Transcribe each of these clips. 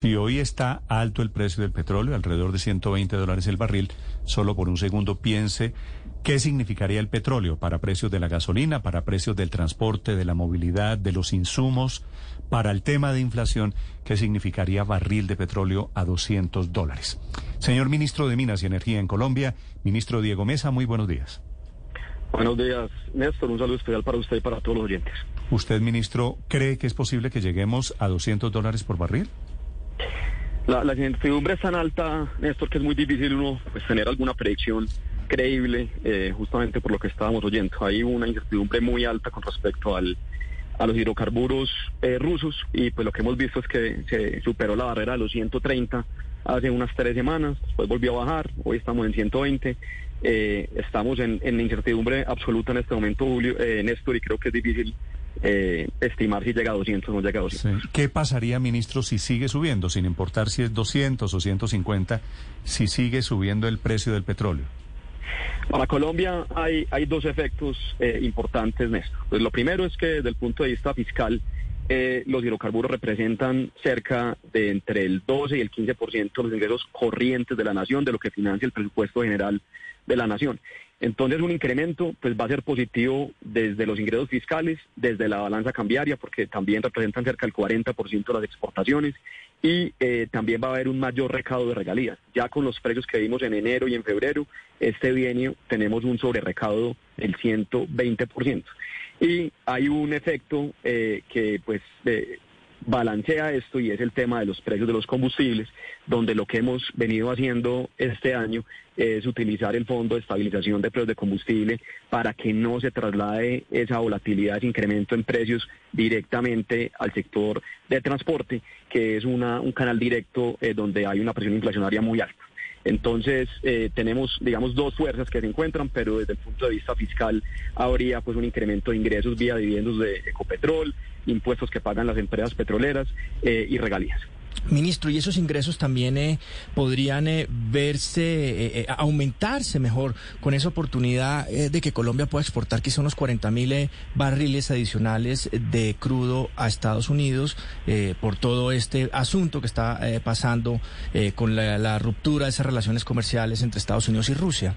Si hoy está alto el precio del petróleo, alrededor de 120 dólares el barril, solo por un segundo piense qué significaría el petróleo para precios de la gasolina, para precios del transporte, de la movilidad, de los insumos, para el tema de inflación, qué significaría barril de petróleo a 200 dólares. Señor ministro de Minas y Energía en Colombia, ministro Diego Mesa, muy buenos días. Buenos días, Néstor. Un saludo especial para usted y para todos los oyentes. ¿Usted, ministro, cree que es posible que lleguemos a 200 dólares por barril? La, incertidumbre es tan alta, Néstor, que es muy difícil uno pues, tener alguna predicción creíble, eh, justamente por lo que estábamos oyendo. Hay una incertidumbre muy alta con respecto al, a los hidrocarburos eh, rusos y pues lo que hemos visto es que se superó la barrera de los 130 hace unas tres semanas, después volvió a bajar, hoy estamos en 120, eh, estamos en, en, incertidumbre absoluta en este momento, Julio, eh, Néstor, y creo que es difícil eh, estimar si llega a 200 o no llega a 200. Sí. ¿Qué pasaría, ministro, si sigue subiendo, sin importar si es 200 o 150, si sigue subiendo el precio del petróleo? Para Colombia hay, hay dos efectos eh, importantes, Néstor. Pues lo primero es que desde el punto de vista fiscal, eh, los hidrocarburos representan cerca de entre el 12 y el 15% de los ingresos corrientes de la nación, de lo que financia el presupuesto general de la nación. Entonces un incremento pues va a ser positivo desde los ingresos fiscales, desde la balanza cambiaria, porque también representan cerca del 40% de las exportaciones y eh, también va a haber un mayor recaudo de regalías. Ya con los precios que vimos en enero y en febrero, este bienio tenemos un sobrerecaudo del 120%. Y hay un efecto eh, que pues eh, balancea esto y es el tema de los precios de los combustibles, donde lo que hemos venido haciendo este año es utilizar el Fondo de Estabilización de Precios de Combustible para que no se traslade esa volatilidad, ese incremento en precios directamente al sector de transporte, que es una, un canal directo eh, donde hay una presión inflacionaria muy alta. Entonces, eh, tenemos, digamos, dos fuerzas que se encuentran, pero desde el punto de vista fiscal habría pues un incremento de ingresos vía dividendos de Ecopetrol, impuestos que pagan las empresas petroleras eh, y regalías. Ministro, ¿y esos ingresos también eh, podrían eh, verse, eh, aumentarse mejor con esa oportunidad de que Colombia pueda exportar quizá unos 40 mil barriles adicionales de crudo a Estados Unidos por todo este asunto que está pasando con la, la ruptura de esas relaciones comerciales entre Estados Unidos y Rusia?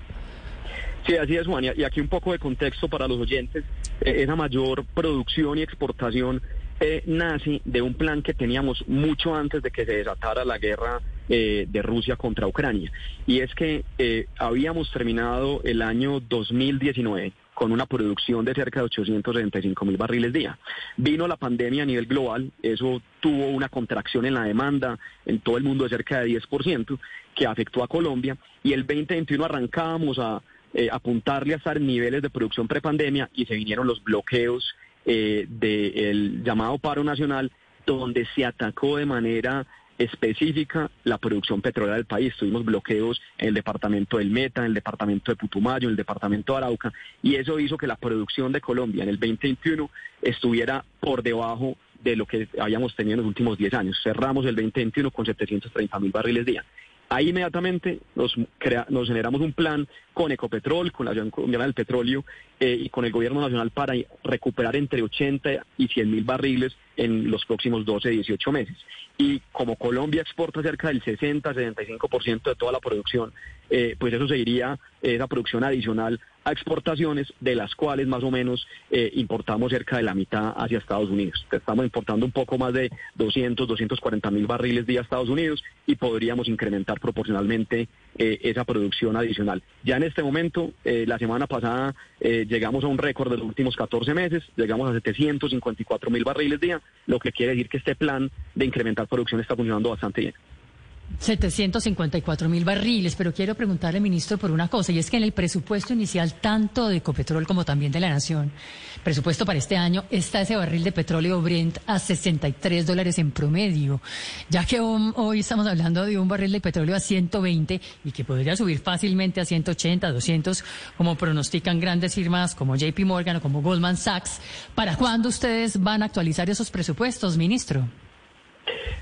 Sí, así es, Juan. Y aquí un poco de contexto para los oyentes. esa mayor producción y exportación eh, nace de un plan que teníamos mucho antes de que se desatara la guerra eh, de Rusia contra Ucrania. Y es que eh, habíamos terminado el año 2019 con una producción de cerca de 865 mil barriles día. Vino la pandemia a nivel global, eso tuvo una contracción en la demanda en todo el mundo de cerca de 10%, que afectó a Colombia, y el 2021 arrancábamos a eh, apuntarle a estar niveles de producción prepandemia y se vinieron los bloqueos eh, del llamado paro nacional, donde se atacó de manera específica la producción petrolera del país. Tuvimos bloqueos en el departamento del Meta, en el departamento de Putumayo, en el departamento de Arauca, y eso hizo que la producción de Colombia en el 2021 estuviera por debajo de lo que habíamos tenido en los últimos 10 años. Cerramos el 2021 con 730 mil barriles día. Ahí inmediatamente nos, generamos un plan con Ecopetrol, con la Asociación Colombiana del Petróleo eh, y con el Gobierno Nacional para recuperar entre 80 y 100 mil barriles en los próximos 12, 18 meses. Y como Colombia exporta cerca del 60-75% de toda la producción, eh, pues eso se iría, esa producción adicional a exportaciones, de las cuales más o menos eh, importamos cerca de la mitad hacia Estados Unidos. Estamos importando un poco más de 200, 240 mil barriles día a Estados Unidos y podríamos incrementar proporcionalmente eh, esa producción adicional. Ya en este momento, eh, la semana pasada eh, llegamos a un récord de los últimos 14 meses, llegamos a 754 mil barriles día, lo que quiere decir que este plan de incrementar producción está funcionando bastante bien. 754 mil barriles, pero quiero preguntarle, ministro, por una cosa, y es que en el presupuesto inicial, tanto de Ecopetrol como también de la Nación, presupuesto para este año, está ese barril de petróleo Brent a 63 dólares en promedio, ya que hoy estamos hablando de un barril de petróleo a 120 y que podría subir fácilmente a 180, 200, como pronostican grandes firmas como JP Morgan o como Goldman Sachs. ¿Para cuándo ustedes van a actualizar esos presupuestos, ministro?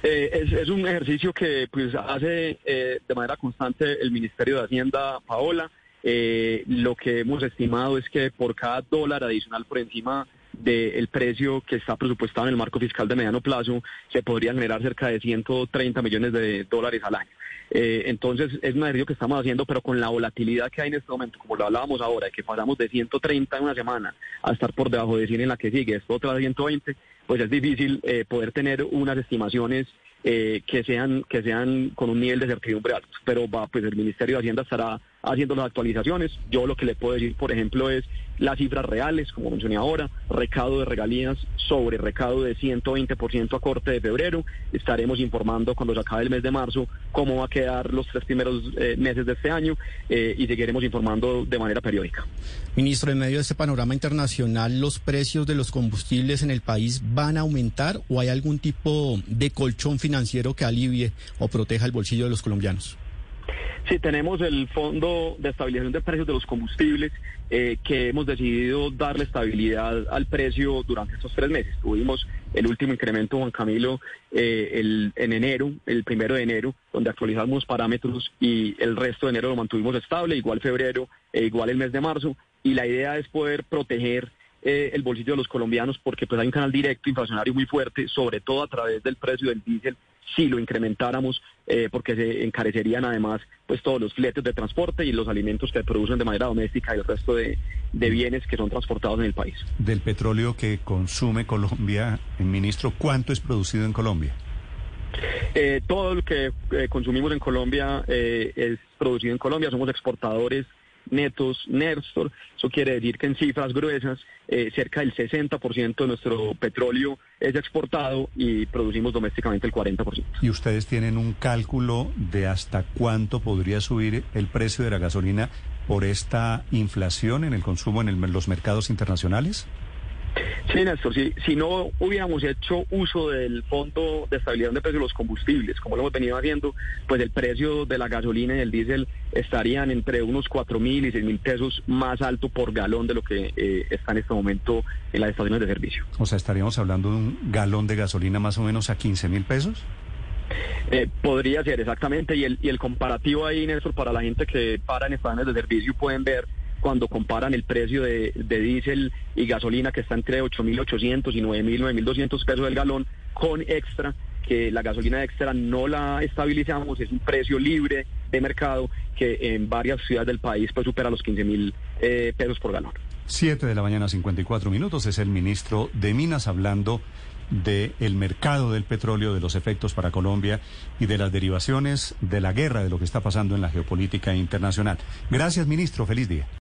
Eh, es, es, un ejercicio que pues hace eh, de manera constante el Ministerio de Hacienda, Paola. Eh, lo que hemos estimado es que por cada dólar adicional por encima del precio que está presupuestado en el marco fiscal de mediano plazo, se podría generar cerca de 130 millones de dólares al año. Eh, entonces, es un ejercicio que estamos haciendo, pero con la volatilidad que hay en este momento, como lo hablábamos ahora, que pasamos de 130 en una semana a estar por debajo de 100 en la que sigue, esto otra de 120, pues es difícil eh, poder tener unas estimaciones eh, que sean que sean con un nivel de certidumbre alto. Pero va, pues el Ministerio de Hacienda estará haciendo las actualizaciones. Yo lo que le puedo decir, por ejemplo, es las cifras reales, como mencioné ahora, recado de regalías sobre recado de 120% a corte de febrero. Estaremos informando cuando se acabe el mes de marzo cómo va a quedar los tres primeros eh, meses de este año eh, y seguiremos informando de manera periódica. Ministro, en medio de este panorama internacional, ¿los precios de los combustibles en el país van a aumentar o hay algún tipo de colchón financiero que alivie o proteja el bolsillo de los colombianos? Sí, tenemos el Fondo de Estabilización de Precios de los Combustibles eh, que hemos decidido darle estabilidad al precio durante estos tres meses. Tuvimos el último incremento, Juan Camilo, eh, el, en enero, el primero de enero, donde actualizamos parámetros y el resto de enero lo mantuvimos estable, igual febrero, e igual el mes de marzo. Y la idea es poder proteger eh, el bolsillo de los colombianos porque pues hay un canal directo inflacionario muy fuerte, sobre todo a través del precio del diésel si lo incrementáramos, eh, porque se encarecerían además pues todos los fletes de transporte y los alimentos que producen de manera doméstica y el resto de, bienes que son transportados en el país. Del petróleo que consume Colombia, ministro, ¿cuánto es producido en Colombia? Eh, todo lo que eh, consumimos en Colombia es producido en Colombia, somos exportadores netos, Néstor. Eso quiere decir que en cifras gruesas, eh, cerca del 60% de nuestro petróleo es exportado y producimos domésticamente el 40%. ¿Y ustedes tienen un cálculo de hasta cuánto podría subir el precio de la gasolina por esta inflación en el consumo en los mercados internacionales? Sí, Néstor, si, si no hubiéramos hecho uso del Fondo de Estabilidad de Precios de los Combustibles, como lo hemos venido haciendo, pues el precio de la gasolina y el diésel estarían entre unos 4 mil y 6 mil pesos más alto por galón de lo que eh, está en este momento en las estaciones de servicio. O sea, estaríamos hablando de un galón de gasolina más o menos a 15 mil pesos. Eh, podría ser, exactamente. Y el, y el comparativo ahí, Néstor, para la gente que para en estaciones de servicio pueden ver cuando comparan el precio de, de diésel y gasolina que está entre 8.800 y 9.000, 9.200 pesos el galón con extra, que la gasolina extra no la estabilizamos, es un precio libre de mercado que en varias ciudades del país pues supera los 15.000 eh, pesos por galón. 7 de la mañana, 54 minutos, es el ministro de Minas hablando del mercado del petróleo, de los efectos para Colombia y de las derivaciones de la guerra, de lo que está pasando en la geopolítica internacional. Gracias, ministro. Feliz día.